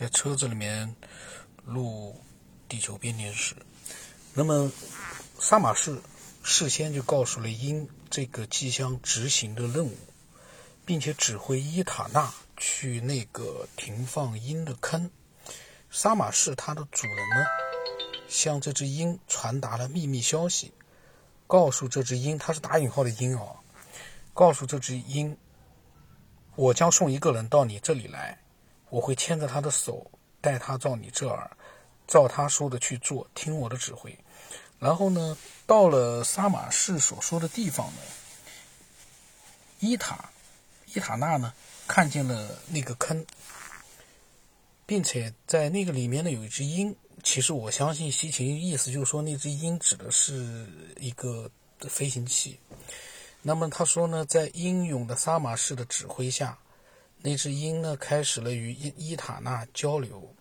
在车子里面录地球编年史。那么，萨马士事先就告诉了鹰这个即将执行的任务，并且指挥伊塔纳去那个停放鹰的坑。萨马士它的主人呢，向这只鹰传达了秘密消息，告诉这只鹰，它是打引号的鹰哦，告诉这只鹰，我将送一个人到你这里来。我会牵着他的手，带他到你这儿，照他说的去做，听我的指挥。然后呢，到了萨马士所说的地方呢，伊塔伊塔纳呢看见了那个坑，并且在那个里面呢有一只鹰。其实我相信西芹意思就是说，那只鹰指的是一个飞行器。那么他说呢，在英勇的萨马士的指挥下。那只鹰呢，开始了与伊伊塔纳交流。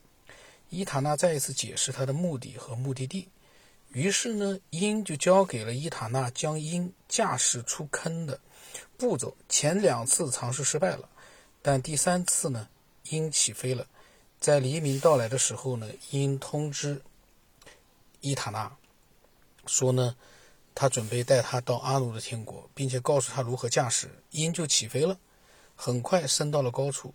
伊塔纳再一次解释他的目的和目的地。于是呢，鹰就交给了伊塔纳将鹰驾驶出坑的步骤。前两次尝试失败了，但第三次呢，鹰起飞了。在黎明到来的时候呢，鹰通知伊塔纳说呢，他准备带他到阿努的天国，并且告诉他如何驾驶。鹰就起飞了。很快升到了高处。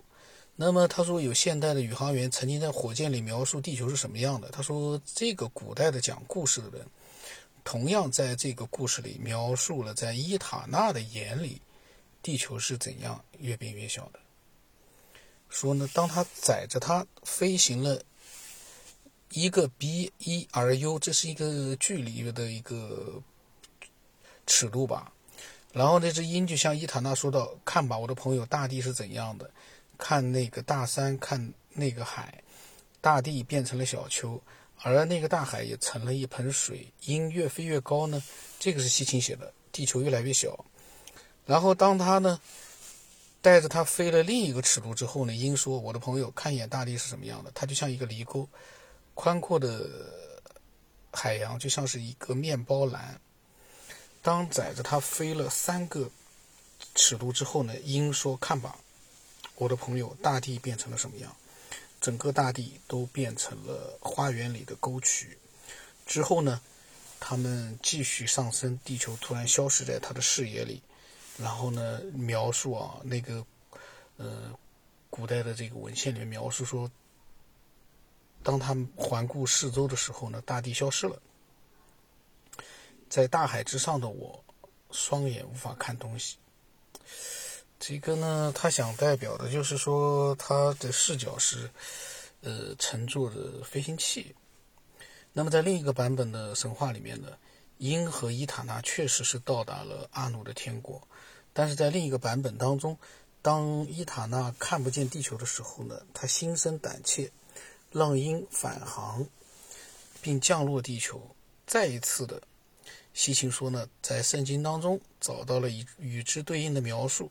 那么他说，有现代的宇航员曾经在火箭里描述地球是什么样的。他说，这个古代的讲故事的人，同样在这个故事里描述了在伊塔纳的眼里，地球是怎样越变越小的。说呢，当他载着他飞行了一个 B 一 R U，这是一个距离的一个尺度吧。然后那只鹰就向伊塔纳说道：“看吧，我的朋友，大地是怎样的？看那个大山，看那个海，大地变成了小丘，而那个大海也成了一盆水。鹰越飞越高呢，这个是西芹写的，地球越来越小。然后当他呢带着它飞了另一个尺度之后呢，鹰说：我的朋友，看一眼大地是什么样的？它就像一个犁沟，宽阔的海洋就像是一个面包篮。”当载着它飞了三个尺度之后呢，鹰说：“看吧，我的朋友，大地变成了什么样？整个大地都变成了花园里的沟渠。之后呢，他们继续上升，地球突然消失在他的视野里。然后呢，描述啊，那个呃，古代的这个文献里面描述说，当他们环顾四周的时候呢，大地消失了。”在大海之上的我，双眼无法看东西。这个呢，他想代表的就是说，他的视角是，呃，乘坐着飞行器。那么，在另一个版本的神话里面呢，鹰和伊塔纳确实是到达了阿努的天国，但是在另一个版本当中，当伊塔纳看不见地球的时候呢，他心生胆怯，让鹰返航，并降落地球，再一次的。西芹说呢，在圣经当中找到了与与之对应的描述，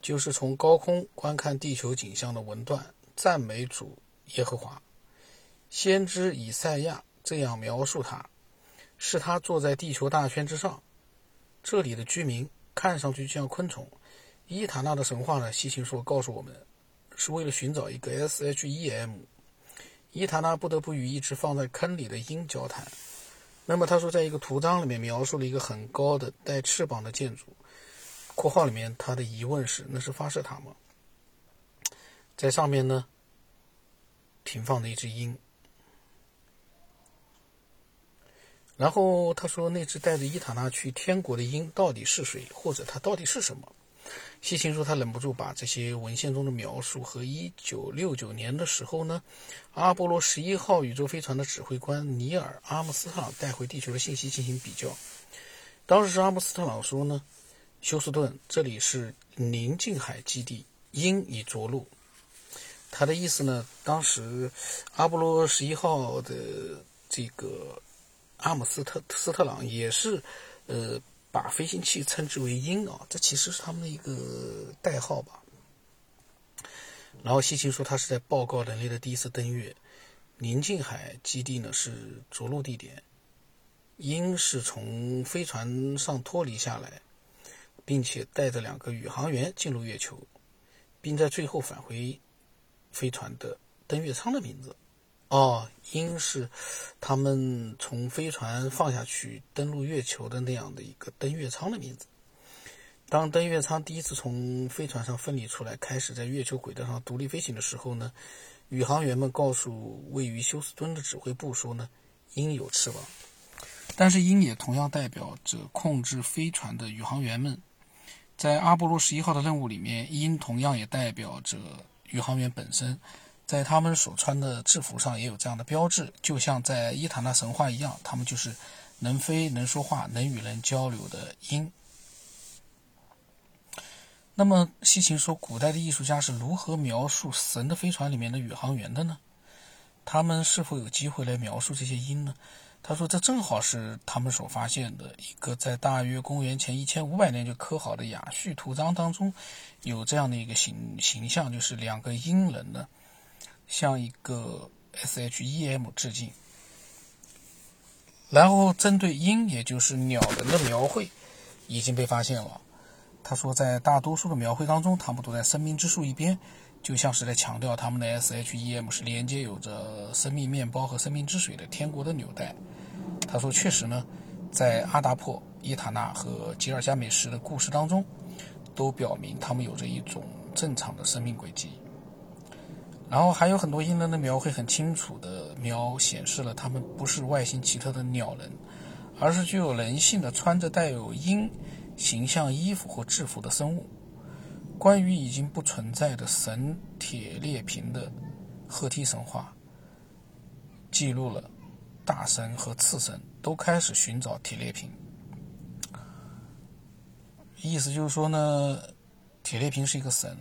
就是从高空观看地球景象的文段，赞美主耶和华。先知以赛亚这样描述他：是他坐在地球大圈之上，这里的居民看上去就像昆虫。伊塔纳的神话呢，西芹说告诉我们，是为了寻找一个 SHEM，伊塔纳不得不与一只放在坑里的鹰交谈。那么他说，在一个图章里面描述了一个很高的带翅膀的建筑。括号里面他的疑问是：那是发射塔吗？在上面呢，停放的一只鹰。然后他说，那只带着伊塔纳去天国的鹰到底是谁，或者它到底是什么？西芹说，他忍不住把这些文献中的描述和1969年的时候呢，阿波罗十一号宇宙飞船的指挥官尼尔·阿姆斯特朗带回地球的信息进行比较。当时是阿姆斯特朗说呢，休斯顿，这里是宁静海基地，鹰已着陆。他的意思呢，当时阿波罗十一号的这个阿姆斯特斯特朗也是，呃。把飞行器称之为“鹰”啊，这其实是他们的一个代号吧。然后西奇说，他是在报告人类的第一次登月。宁静海基地呢是着陆地点。鹰是从飞船上脱离下来，并且带着两个宇航员进入月球，并在最后返回飞船的登月舱的名字。哦，鹰是他们从飞船放下去登陆月球的那样的一个登月舱的名字。当登月舱第一次从飞船上分离出来，开始在月球轨道上独立飞行的时候呢，宇航员们告诉位于休斯敦的指挥部说呢，鹰有翅膀。但是鹰也同样代表着控制飞船的宇航员们。在阿波罗十一号的任务里面，鹰同样也代表着宇航员本身。在他们所穿的制服上也有这样的标志，就像在伊塔纳神话一样，他们就是能飞、能说话、能与人交流的鹰。那么，西秦说，古代的艺术家是如何描述神的飞船里面的宇航员的呢？他们是否有机会来描述这些鹰呢？他说，这正好是他们所发现的一个在大约公元前一千五百年就刻好的雅叙图章当中，有这样的一个形形象，就是两个鹰人呢，向一个 SHEM 致敬。然后，针对鹰，也就是鸟人的描绘，已经被发现了。他说，在大多数的描绘当中，他们都在生命之树一边，就像是在强调他们的 SHEM 是连接有着生命面包和生命之水的天国的纽带。他说，确实呢，在阿达珀、伊塔纳和吉尔加美什的故事当中，都表明他们有着一种正常的生命轨迹。然后还有很多英人的描绘很清楚的描显示了他们不是外形奇特的鸟人，而是具有人性的穿着带有鹰。形象衣服或制服的生物。关于已经不存在的神铁列平的赫梯神话，记录了大神和次神都开始寻找铁列平。意思就是说呢，铁列平是一个神，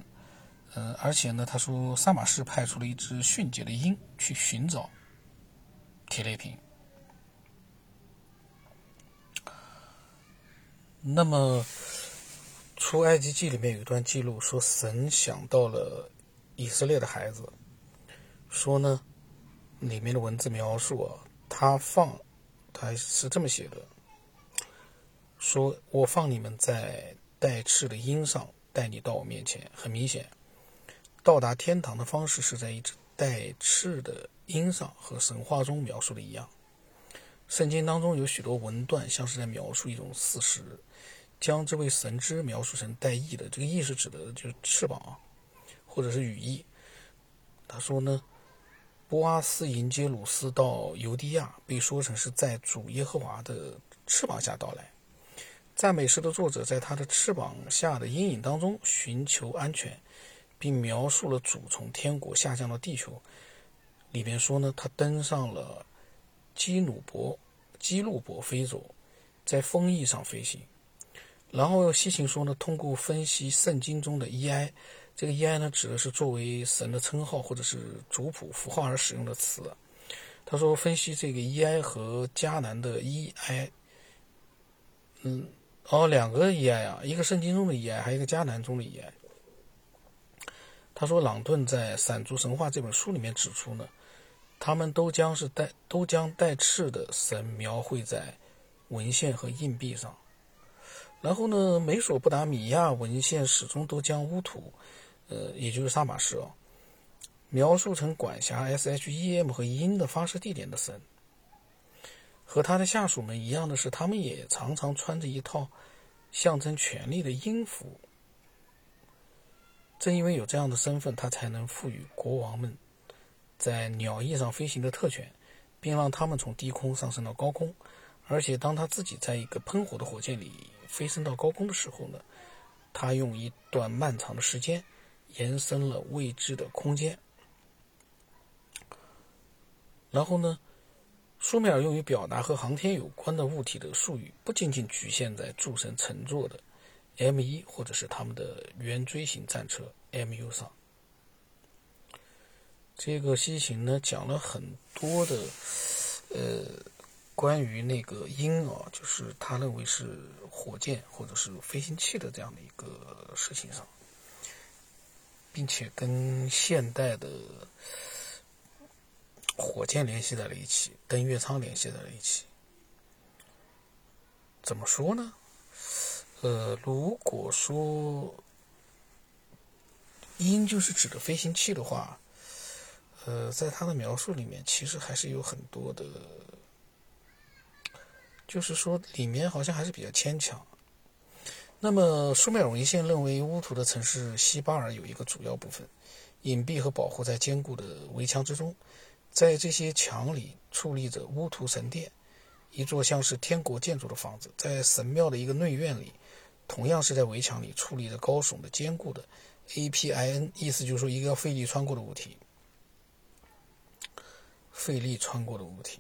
呃，而且呢，他说萨马士派出了一只迅捷的鹰去寻找铁列平。那么，《出埃及记》里面有一段记录，说神想到了以色列的孩子，说呢，里面的文字描述啊，他放，他是这么写的，说我放你们在带翅的鹰上，带你到我面前。很明显，到达天堂的方式是在一只带翅的鹰上，和神话中描述的一样。圣经当中有许多文段，像是在描述一种事实，将这位神之描述成带翼的。这个翼是指的就是翅膀，或者是羽翼。他说呢，波阿斯迎接鲁斯到犹地亚，被说成是在主耶和华的翅膀下到来。赞美诗的作者在他的翅膀下的阴影当中寻求安全，并描述了主从天国下降到地球。里边说呢，他登上了。基努伯、基路伯飞走，在风翼上飞行。然后西秦说呢，通过分析圣经中的 “ei”，这个 “ei” 呢，指的是作为神的称号或者是族谱符号而使用的词。他说，分析这个 “ei” 和迦南的 “ei”，嗯，哦，两个 “ei” 啊，一个圣经中的 “ei”，还有一个迦南中的 “ei”。他说，朗顿在《闪族神话》这本书里面指出呢。他们都将是带都将带翅的神描绘在文献和硬币上，然后呢，美索不达米亚文献始终都将乌土，呃，也就是萨马士哦，描述成管辖 SHEM 和鹰的发射地点的神。和他的下属们一样的是，他们也常常穿着一套象征权力的鹰服。正因为有这样的身份，他才能赋予国王们。在鸟翼上飞行的特权，并让他们从低空上升到高空。而且，当他自己在一个喷火的火箭里飞升到高空的时候呢，他用一段漫长的时间延伸了未知的空间。然后呢，苏美尔用于表达和航天有关的物体的术语，不仅仅局限在诸神乘坐的 M 一或者是他们的圆锥形战车 MU 上。这个西行呢，讲了很多的，呃，关于那个鹰啊，就是他认为是火箭或者是飞行器的这样的一个事情上，并且跟现代的火箭联系在了一起，登月舱联系在了一起。怎么说呢？呃，如果说鹰就是指的飞行器的话。呃，在他的描述里面，其实还是有很多的，就是说里面好像还是比较牵强。那么，苏美尔文献认为乌图的城市西巴尔有一个主要部分，隐蔽和保护在坚固的围墙之中，在这些墙里矗立着乌图神殿，一座像是天国建筑的房子，在神庙的一个内院里，同样是在围墙里矗立着高耸的坚固的 A P I N，意思就是说一个要费力穿过的物体。费力穿过的物体。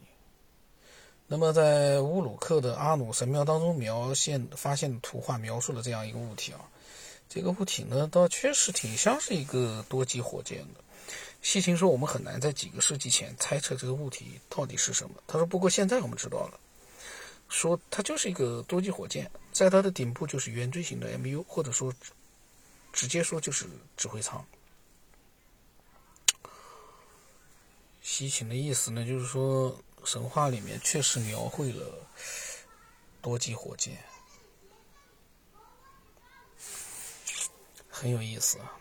那么，在乌鲁克的阿努神庙当中，描现发现的图画描述了这样一个物体啊。这个物体呢，倒确实挺像是一个多级火箭的。细情说，我们很难在几个世纪前猜测这个物体到底是什么。他说，不过现在我们知道了，说它就是一个多级火箭，在它的顶部就是圆锥形的 MU，或者说直接说就是指挥舱。西秦的意思呢，就是说神话里面确实描绘了多级火箭，很有意思啊。